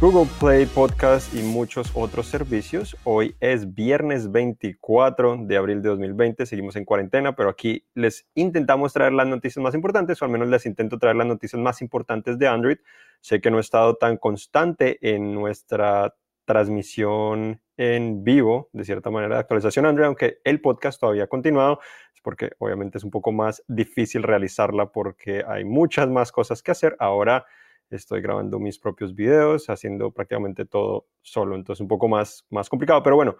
Google Play Podcast y muchos otros servicios. Hoy es viernes 24 de abril de 2020, seguimos en cuarentena, pero aquí les intentamos traer las noticias más importantes, o al menos les intento traer las noticias más importantes de Android. Sé que no he estado tan constante en nuestra transmisión en vivo, de cierta manera, de actualización Android, aunque el podcast todavía ha continuado, es porque obviamente es un poco más difícil realizarla porque hay muchas más cosas que hacer. Ahora estoy grabando mis propios videos, haciendo prácticamente todo solo, entonces un poco más, más complicado, pero bueno,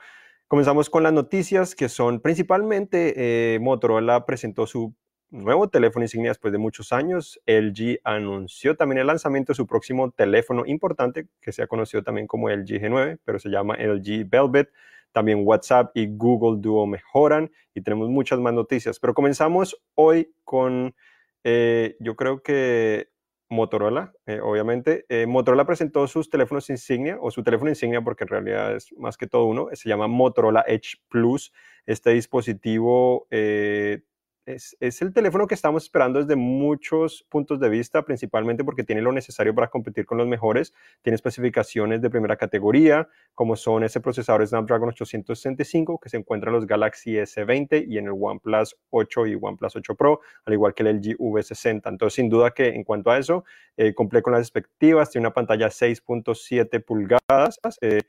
comenzamos con las noticias que son principalmente eh, Motorola presentó su nuevo teléfono insignia después de muchos años. LG anunció también el lanzamiento de su próximo teléfono importante, que se ha conocido también como LG G9, pero se llama LG Velvet. También WhatsApp y Google Duo mejoran y tenemos muchas más noticias. Pero comenzamos hoy con, eh, yo creo que Motorola, eh, obviamente. Eh, Motorola presentó sus teléfonos insignia, o su teléfono insignia, porque en realidad es más que todo uno, se llama Motorola Edge Plus. Este dispositivo eh, es, el teléfono que estamos esperando desde muchos puntos de vista, principalmente porque tiene lo necesario para competir con los mejores. Tiene especificaciones de primera categoría, como son ese procesador Snapdragon 865 que se encuentra en los Galaxy S20 y en el OnePlus 8 y OnePlus 8 Pro, al igual que el LG V60. Entonces, sin duda que en cuanto a eso, eh, cumple con las expectativas. Tiene una pantalla 6.7 pulgadas. Eh,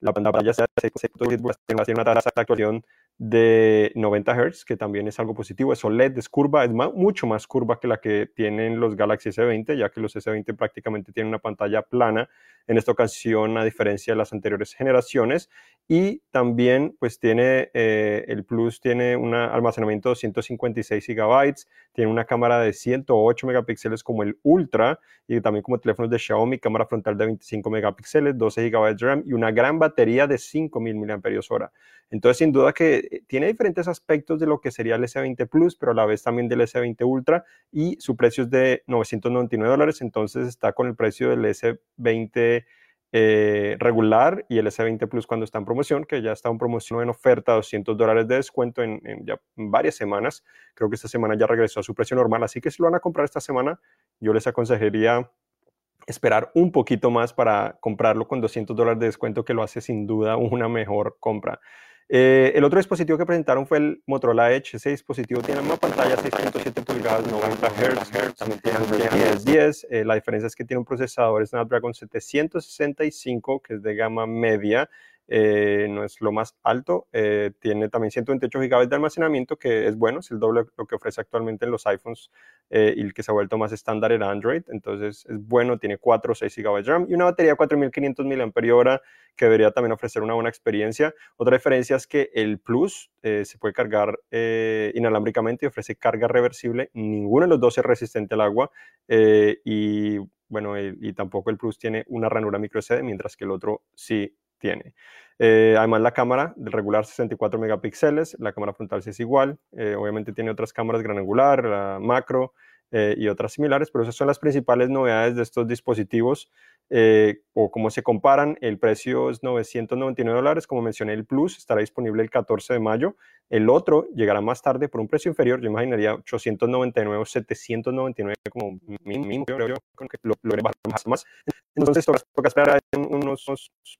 la pantalla 6.7 tiene una tasa de actualización de 90 Hz, que también es algo positivo. Es OLED, es curva, es mucho más curva que la que tienen los Galaxy S20, ya que los S20 prácticamente tienen una pantalla plana en esta ocasión, a diferencia de las anteriores generaciones. Y también, pues tiene, eh, el Plus tiene un almacenamiento de 256 GB, tiene una cámara de 108 megapíxeles como el Ultra, y también como teléfonos de Xiaomi, cámara frontal de 25 megapíxeles, 12 GB de RAM y una gran batería de 5000 mAh. Entonces, sin duda que eh, tiene diferentes aspectos de lo que sería el S20 Plus, pero a la vez también del S20 Ultra y su precio es de 999 dólares, entonces está con el precio del S20 eh, regular y el S20 Plus cuando está en promoción, que ya está en promoción en oferta, 200 dólares de descuento en, ya varias semanas. Creo que esta semana ya regresó a su precio normal, así que si lo van a comprar esta semana, yo les aconsejaría esperar un poquito más para comprarlo con 200 dólares de descuento, que lo hace sin duda una mejor compra. Eh, el otro dispositivo que presentaron fue el Motorola Edge. Ese dispositivo tiene una pantalla 6.7 pulgadas, 90 Hz, también tiene Android 10. Eh, la diferencia es que tiene un procesador Snapdragon 765, que es de gama media, eh, no es lo más alto. Eh, tiene también 128 GB de almacenamiento, que es bueno, es el doble lo que ofrece actualmente en los iPhones eh, y el que se ha vuelto más estándar en Android. Entonces es bueno, tiene 4 o 6 GB de RAM y una batería de 4500 mAh que debería también ofrecer una buena experiencia. Otra diferencia es que el Plus se puede cargar inalámbricamente y ofrece carga reversible. Ninguno de los dos es resistente al agua y bueno, y, tampoco el Plus tiene una ranura micro SD, mientras que el otro sí tiene. Eh, además, la cámara de regular 64 megapíxeles, la cámara frontal sí es igual. Eh, obviamente tiene otras cámaras gran angular, la macro eh, y otras similares, pero esas son las principales novedades de estos dispositivos. o cómo se comparan, el precio es 999 dólares, como mencioné, el Plus estará disponible el 14 de mayo. El otro llegará más tarde por un precio inferior, yo imaginaría 899 799 como mínimo, creo yo, que lo, más, más. Entonces toca, toca esperar unos,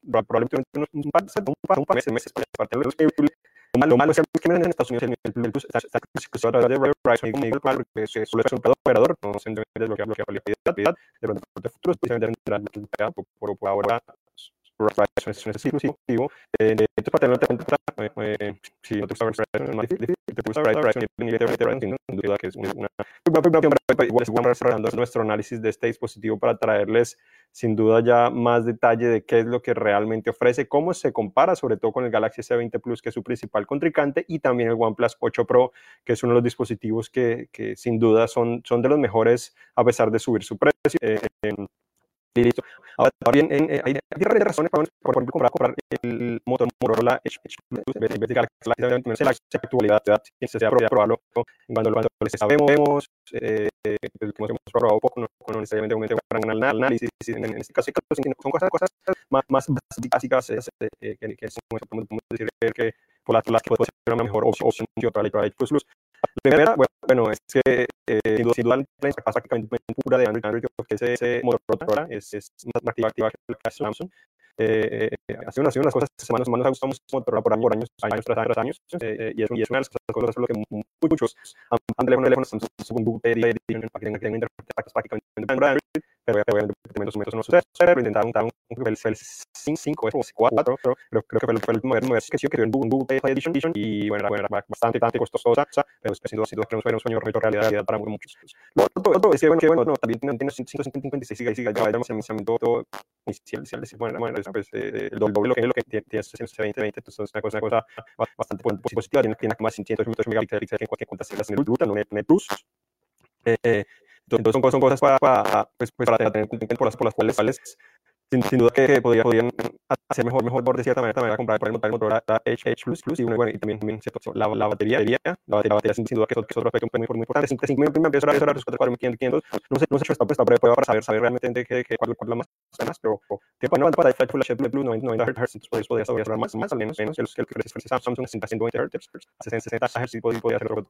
probablemente unos, un par, un par, par meses, para disponible. Lo malo, es que en Estados Unidos de de ahora Verizon es exclusivo. Eh, esto para cuenta, eh, si no te gusta Verizon, es más difícil, te gusta Verizon, sin duda que es una, una, igual estamos cerrando nuestro análisis de este dispositivo para traerles sin duda ya más detalle de qué es lo que realmente ofrece, cómo se compara sobre todo con el Galaxy S20 Plus, que es su principal contrincante, y también el OnePlus 8 Pro, que es uno de los dispositivos que, que sin duda son, son de los mejores a pesar de subir su precio. Eh, listo. Ahora, también eh, hay, hay razones para, por ejemplo, comprar, comprar el motor Motorola en vez de la actualidad, se sea probarlo cuando, cuando sabemos, eh, pues, como hemos probado poco, no, necesariamente un gran análisis, en, este caso son cosas, cosas más, más básicas eh, que, que, que podemos decir que por las, que puede ser una mejor opción que otra Edge Plus Plus. Primera, bueno, es que eh, sin duda, la interfaz prácticamente pura de Android, Android que es ese Motorola, es, es más activa, activa que la Samsung. Eh, hace, unas, unas cosas semanas, ha gustado Motorola por, por años, años tras años, años eh, y, es, y es una de las cosas por lo que muchos han, teléfono, teléfono Samsung Google tengan, tengan interfaz prácticamente de Android, obviamente los métodos no suceden, pero intentaron un, un, un, 5 o 4, pero creo que fue el, fue el moderno que yo que en Google Pay Edition, y bueno, era, era bastante, bastante costosa, pero sin duda, sin duda, fue un sueño realidad, realidad para muchos. Lo otro, es que, bueno, que, bueno, no, también tiene, tiene 156 gigas de almacenamiento inicial, bueno, bueno, pues, eh, el doble lo que, lo que tiene, tiene 120, 20, entonces es una cosa, una cosa bastante positiva, tiene, tiene más de 108 megapíxeles en cualquier cuenta en el no en Plus. Eh, entonces son, cosas para, para, pues, para tener por las, por las cuales sin, sin, duda que podría, podrían hacer mejor, mejor por de cierta manera, manera comprar por el Motorola H, H Plus Plus y, bueno, y también, también cierto, la, la batería, la batería, la batería sin, sin duda que es, que otro aspecto muy, muy importante. 5 mil empiezo a revisar los 4500, no sé, no sé si está para saber, saber realmente que, que, cuál, cuál la más ganas, pero no para el Full HD Blue 90 Hz, entonces podría saber más, más al menos, menos, el que ofrece Samsung 120 Hz, 60 Hz podría hacer otro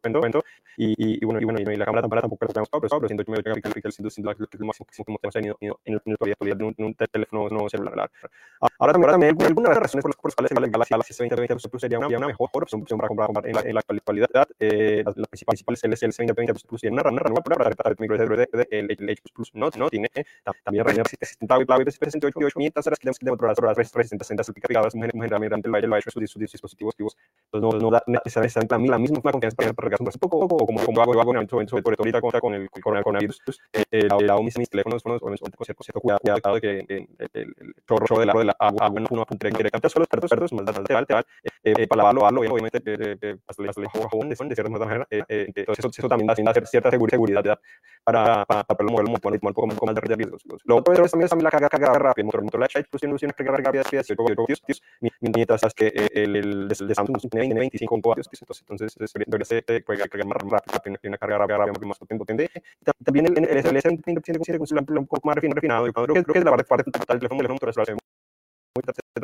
y, y, bueno, y bueno, y la cámara tampoco la tenemos pero 108 megapíxeles, sin duda que lo que en un teléfono no celular. Ahora también, también hay algunas razones por las cuales el Galaxy, Galaxy S20 Plus sería una, una mejor opción para comprar, en, la, en la actualidad. Eh, las, las principales es el S20 Plus tiene una, una renueva para tratar el micro SD, el, el H Plus no, no tiene. También renueva 60 clave de 68 500 horas que de otras horas 360 60 certificadas generalmente el baile sus dispositivos. Entonces no, no da necesariamente la misma confianza para recargar un poco como como hago hago sobre todo ahorita con el coronavirus. La mis teléfonos con cierto cuidado de que el chorro del agua de la agua, agua no directamente a los perros, perros, más te eh, para lavarlo, lavarlo, obviamente, eh, jabón de de cierta manera, entonces eso, también da cierta seguridad para, para, para moverlo un poco, un poco más de riesgos. Lo otro es también, la carga, carga rápida, motor, motor Light pues tiene una carga rápida de 18 vatios, mientras que el, el, de Samsung tiene 25 vatios, entonces, entonces debería ser puede cargar más rápido, tiene una carga rápida, más potente. También el, el, S20 tiene un poco más refinado, creo que es la parte total del teléfono, el teléfono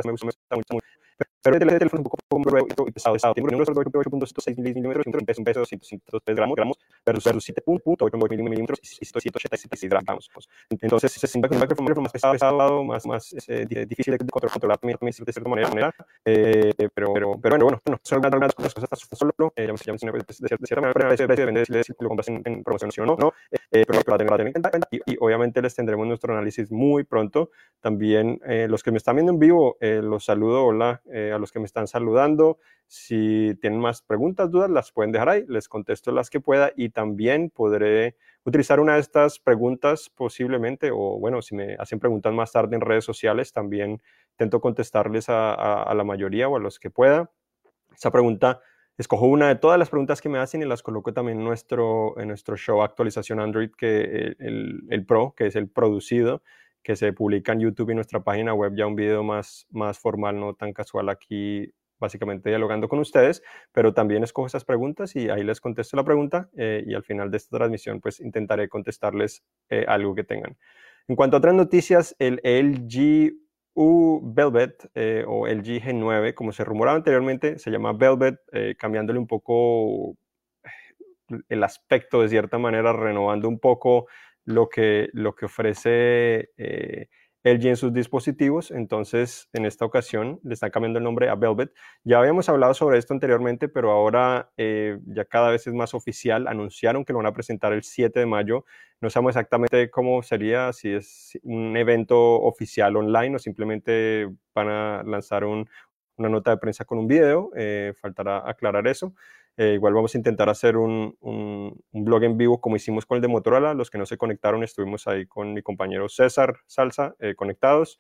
me gusta, me pero el teléfono es un poco pesado, pesado. Tiene un 8.6 milímetros, un peso de 103 gramos, gramos versus 7.8 milímetros y 186 gramos. Entonces, es un micrófono más pesado, pesado, más, más difícil de controlar también, de cierta manera. Eh, pero, pero, pero bueno, bueno, son algunas cosas solo, eh, ya me de cierta manera, el precio depende de si lo compras en promoción o no, eh, pero para tener en cuenta. Y obviamente les tendremos nuestro análisis muy pronto. También los que me están viendo en vivo, los saludo, hola a los que me están saludando. Si tienen más preguntas, dudas, las pueden dejar ahí, les contesto las que pueda y también podré utilizar una de estas preguntas posiblemente, o bueno, si me hacen preguntas más tarde en redes sociales, también intento contestarles a, a, la mayoría o a los que pueda. Esa pregunta, escojo una de todas las preguntas que me hacen y las coloco también en nuestro, en nuestro show Actualización Android, que el, el Pro, que es el producido que se publica en YouTube y nuestra página web, ya un video más, más formal, no tan casual aquí, básicamente dialogando con ustedes, pero también escojo esas preguntas y ahí les contesto la pregunta eh, y al final de esta transmisión pues intentaré contestarles eh, algo que tengan. En cuanto a otras noticias, el LG U Velvet eh, o LG G9, como se rumoraba anteriormente, se llama Velvet, cambiándole un poco el aspecto de cierta manera, renovando un poco lo que, lo que ofrece eh, LG en sus dispositivos. Entonces, en esta ocasión le están cambiando el nombre a Velvet. Ya habíamos hablado sobre esto anteriormente, pero ahora eh, ya cada vez es más oficial. Anunciaron que lo van a presentar el 7 de mayo. No sabemos exactamente cómo sería, si es un evento oficial online o simplemente van a lanzar una nota de prensa con un video. Eh, faltará aclarar eso. Eh, igual vamos a intentar hacer un, un, blog en vivo como hicimos con el de Motorola. Los que no se conectaron estuvimos ahí con mi compañero César Salsa eh, conectados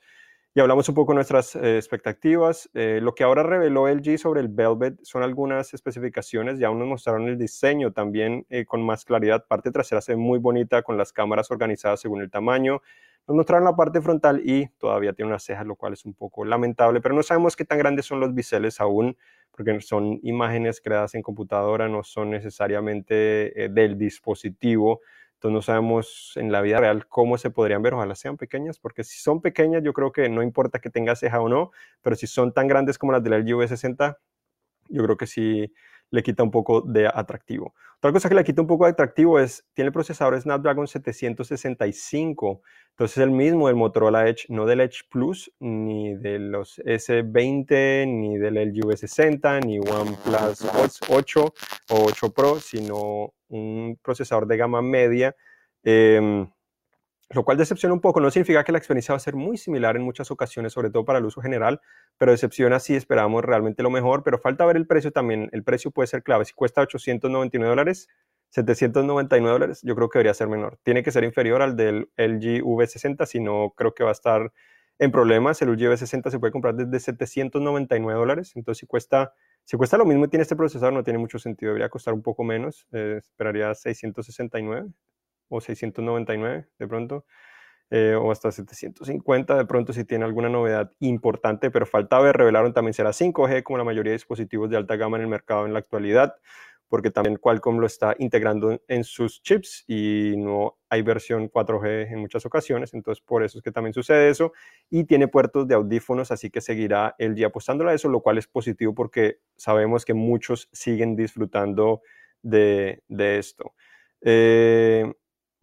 y hablamos un poco de nuestras eh, expectativas. lo que ahora reveló LG sobre el Velvet son algunas especificaciones. Ya nos mostraron el diseño también con más claridad. Parte trasera se ve muy bonita con las cámaras organizadas según el tamaño. Nos mostraron la parte frontal y todavía tiene unas cejas, lo cual es un poco lamentable, pero no sabemos qué tan grandes son los biseles aún porque son imágenes creadas en computadora, no son necesariamente eh, del dispositivo. Entonces no sabemos en la vida real cómo se podrían ver, ojalá sean pequeñas, porque si son pequeñas yo creo que no importa que tenga ceja o no, pero si son tan grandes como las del LG V60, yo creo que sí le quita un poco de atractivo. Otra cosa que le quita un poco de atractivo es, tiene el procesador Snapdragon 765, entonces el mismo del Motorola Edge, no del Edge Plus, ni de los S20, ni del LG V60, ni OnePlus 8 o 8 Pro, sino un procesador de gama media. Em, lo cual decepciona un poco. No significa que la experiencia va a ser muy similar en muchas ocasiones, sobre todo para el uso general, pero decepciona si esperamos realmente lo mejor, pero falta ver el precio también. El precio puede ser clave. Si cuesta 899 dólares, 799 dólares, yo creo que debería ser menor. Tiene que ser inferior al del LG V60, si no, creo que va a estar en problemas. El LG V60 se puede comprar desde 799 dólares, entonces si cuesta, si cuesta lo mismo y tiene este procesador, no tiene mucho sentido, debería costar un poco menos, eh, esperaría 669 o 699 de pronto, eh, o hasta 750 de pronto si tiene alguna novedad importante, pero falta ver, revelaron también será 5G como la mayoría de dispositivos de alta gama en el mercado en la actualidad, porque también Qualcomm lo está integrando en sus chips y no hay versión 4G en muchas ocasiones, entonces por eso es que también sucede eso, y tiene puertos de audífonos, así que seguirá el día apostándola a eso, lo cual es positivo porque sabemos que muchos siguen disfrutando de, de esto. Eh,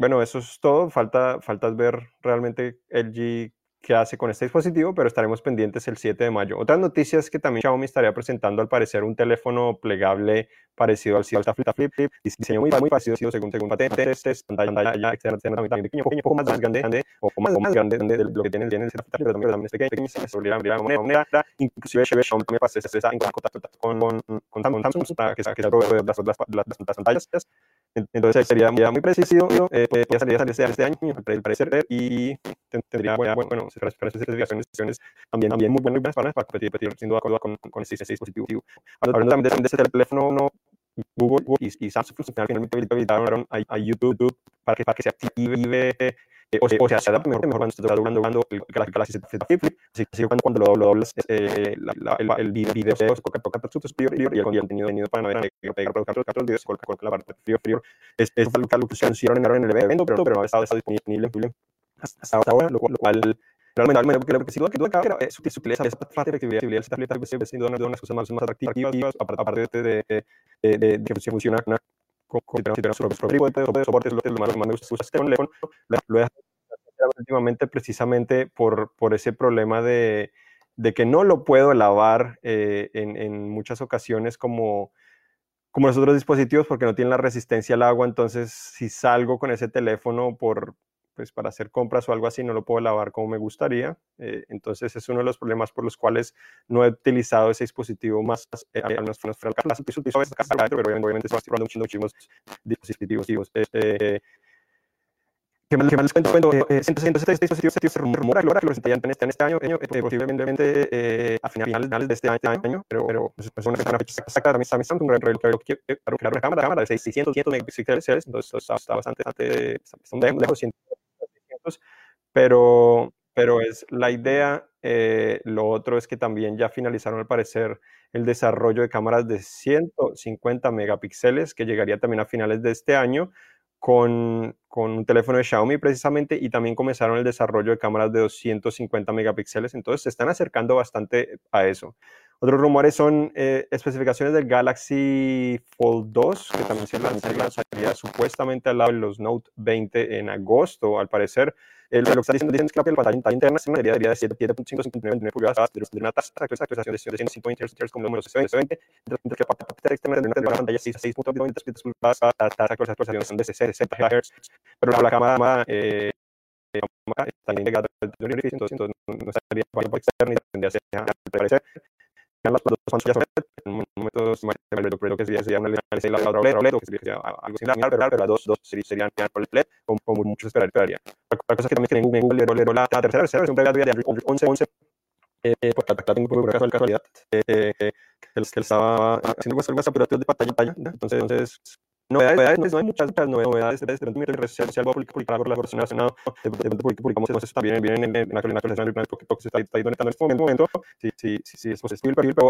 bueno, eso es todo. Falta, falta ver realmente LG qué hace con este dispositivo, pero estaremos pendientes el 7 de mayo. Otras noticias que también Xiaomi estaría presentando al parecer un teléfono plegable parecido al Flip Flip Flip, diseño muy, muy parecido según, según patentes, pantalla externa también pequeño, un poco más grande, o más, más grande de lo que tiene, el Flip Flip, pero también es pequeño, se solía abrir la moneda, inclusive Xiaomi me pasé está en contacto con, con, con Samsung que, que se provee las, las, las, las pantallas entonces sería muy preciso, eh, podría salir, salir este, este año, al parecer, y tendría, bueno, bueno especificaciones también, también muy buenas para, para competir, sin duda con, con este dispositivo. Hablando también de, este teléfono, no, Google y, Samsung finalmente habilitaron a YouTube para que, para que se active eh, o, se, o, se, adapta mejor, mejor cuando estás doblando, doblando el Galaxy Z Flip, así que cuando, cuando lo, lo doblas, eh, la, la, el, el video se coloca, coloca su superior y el contenido venido para navegar, pegar, colocar los videos, coloca, coloca la parte frío. Es, es algo que hicieron en el evento, pero, pero no ha estado, disponible, hasta ahora, lo cual, lo realmente, creo que duda que que esa parte de esta flip siempre siendo una de las cosas más, atractivas, aparte de que funciona lo últimamente precisamente por, por ese problema de, de que no lo puedo lavar eh, en, en, muchas ocasiones como, como los otros dispositivos porque no tienen la resistencia al agua. Entonces, si salgo con ese teléfono por pues, para hacer compras o algo así, no lo puedo lavar como me gustaría. Eh, entonces, es uno de los problemas por los cuales no he utilizado ese dispositivo más, eh, menos pero obviamente se muchísimos dispositivos. Eh, me, que me les cuento, cuento eh, este dispositivo se rumora que lo presentarían en este año, eh, posiblemente eh, a finales de este año, pero, pero pues, pues una fecha exacta también la cámara, de 600, 600 megapíxeles, entonces está, bastante, bastante, lejos, 600, pero, pero es la idea. Eh, lo otro es que también ya finalizaron al parecer el desarrollo de cámaras de 150 megapíxeles que llegaría también a finales de este año con, con, un teléfono de Xiaomi precisamente y también comenzaron el desarrollo de cámaras de 250 megapíxeles, entonces se están acercando bastante a eso. Otros rumores son eh, especificaciones del Galaxy Fold 2, que también se lanzaría supuestamente al lado de los Note 20 en agosto, al parecer. El, lo que está diciendo, dicen que la pantalla interna se debería de 7.559 pulgadas de una tasa de actualización de 150 Hz como número 20, mientras que la parte externa de la pantalla 6.93 pulgadas, la tasa de actualización de 60 Hz, pero la cámara eh, está integrada entonces no estaría por externa y tendría que ser, al parecer, las dos pantallas en un momento creo que sería una de la otra OLED, que sería algo similar, pero, las dos, serían por LED, como, muchos esperarían. Otra cosa que también tiene Google, Google, la tercera versión de Android 11, 11, eh, pues acá tengo por casualidad, eh, que él estaba haciendo cosas apurativas de pantalla, entonces, entonces novedades, no, hay muchas, muchas novedades de mi red social, voy a publicar versión nacional, de pronto publicamos eso también viene en, la actualización del que se está editando en este momento, sí, sí, sí, es posible perfil, pero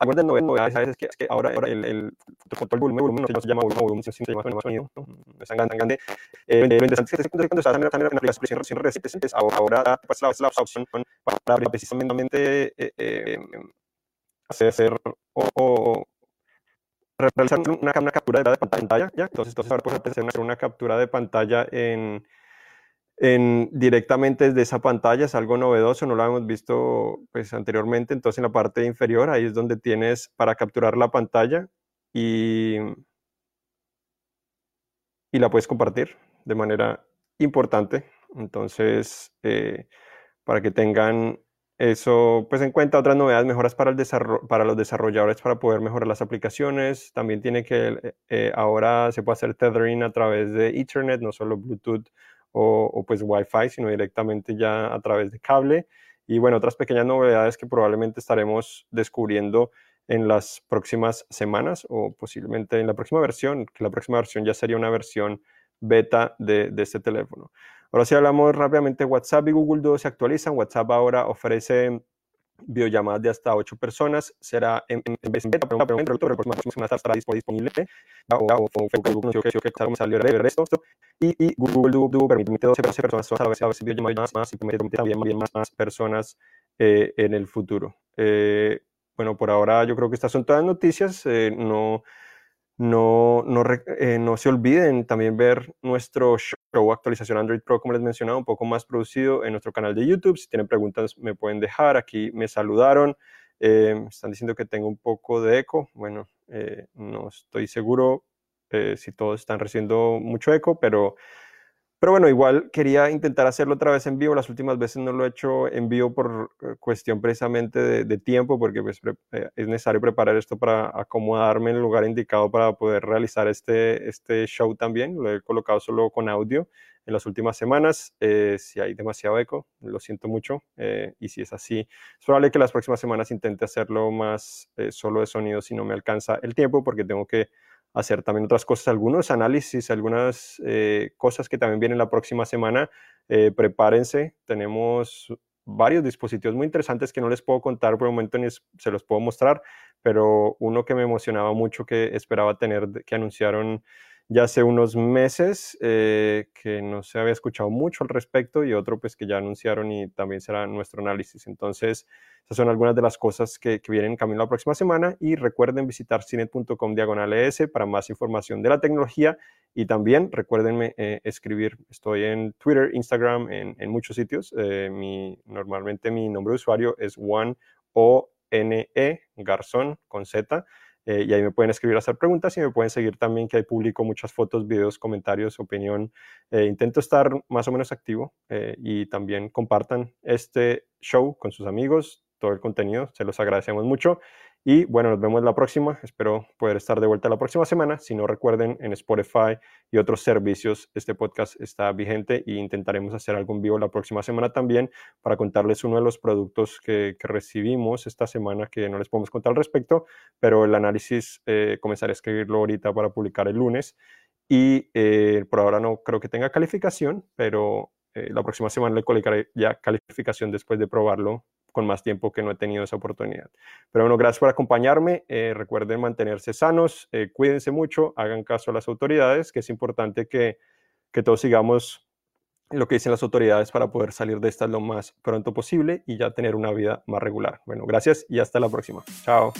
algunas de novedades es que, es que ahora, ahora el, el, el volumen, volumen no se llama volumen, volumen, sino se llama sonido, no es tan grande. Eh, lo interesante es que cuando estás en la aplicación recién reciente, ahora pues la, la opción para precisamente eh, eh, hacer o realizar una, captura de pantalla. Entonces, entonces ahora una, captura de pantalla en, directamente desde esa pantalla, es algo novedoso, no lo habíamos visto pues, anteriormente, entonces en la parte inferior, ahí es donde tienes para capturar la pantalla y, y la puedes compartir de manera importante, entonces eh, para que tengan eso, pues en cuenta otras novedades, mejoras para, el para los desarrolladores para poder mejorar las aplicaciones. También tiene que, eh, eh, ahora se puede hacer tethering a través de Ethernet, no solo Bluetooth o, o, pues Wi-Fi, sino directamente ya a través de cable. Y bueno, otras pequeñas novedades que probablemente estaremos descubriendo en las próximas semanas o posiblemente en la próxima versión, que la próxima versión ya sería una versión beta de, de este teléfono. Ahora sí hablamos rápidamente, WhatsApp y Google Duo se actualizan. WhatsApp ahora ofrece videollamadas de hasta 8 personas. Será en, vez de pero el próxima estará disponible. Y, Google Duo, permite 12 personas a veces, a videollamadas más, y permite también más, más personas eh, en el futuro. Eh, bueno, por ahora yo creo que estas son todas las noticias. Eh, no no, eh, no, se olviden también ver nuestro show actualización Android Pro, como les mencionaba, un poco más producido en nuestro canal de YouTube. Si tienen preguntas, me pueden dejar. Aquí me saludaron. Eh, están diciendo que tengo un poco de eco. Bueno, eh, no estoy seguro si todos están recibiendo mucho eco, pero pero bueno, igual quería intentar hacerlo otra vez en vivo. Las últimas veces no lo he hecho en vivo por eh, cuestión precisamente de, tiempo, porque pues, eh, es necesario preparar esto para acomodarme en el lugar indicado para poder realizar este, este show también. Lo he colocado solo con audio en las últimas semanas. Eh, si hay demasiado eco, lo siento mucho. y si es así, es probable que las próximas semanas intente hacerlo más solo de sonido si no me alcanza el tiempo, porque tengo que hacer también otras cosas, algunos análisis, algunas eh, cosas que también vienen la próxima semana. Eh, prepárense, tenemos varios dispositivos muy interesantes que no les puedo contar por el momento ni se los puedo mostrar, pero uno que me emocionaba mucho que esperaba tener, que anunciaron ya hace unos meses, eh, que no se había escuchado mucho al respecto, y otro pues que ya anunciaron y también será nuestro análisis. Entonces, esas son algunas de las cosas que, vienen en camino la próxima semana y recuerden visitar cinet.com diagonal ES para más información de la tecnología y también recuerden eh, escribir, estoy en Twitter, Instagram, en, muchos sitios. Eh, mi, normalmente mi nombre de usuario es One O N E Garzón con Z. Eh, y ahí me pueden escribir, hacer preguntas y me pueden seguir también, que ahí publico muchas fotos, videos, comentarios, opinión. Eh, intento estar más o menos activo eh, y también compartan este show con sus amigos, todo el contenido, se los agradecemos mucho. Y bueno, nos vemos la próxima. Espero poder estar de vuelta la próxima semana. Si no recuerden, en Spotify y otros servicios, este podcast está vigente e intentaremos hacer algo en vivo la próxima semana también para contarles uno de los productos que, recibimos esta semana que no les podemos contar al respecto, pero el análisis eh, comenzaré a escribirlo ahorita para publicar el lunes. Y eh, por ahora no creo que tenga calificación, pero eh, la próxima semana le colocaré ya calificación después de probarlo con más tiempo que no he tenido esa oportunidad. Pero bueno, gracias por acompañarme. Eh, recuerden mantenerse sanos, eh, cuídense mucho, hagan caso a las autoridades, que es importante que, que todos sigamos lo que dicen las autoridades para poder salir de esta lo más pronto posible y ya tener una vida más regular. Bueno, gracias y hasta la próxima. Chao.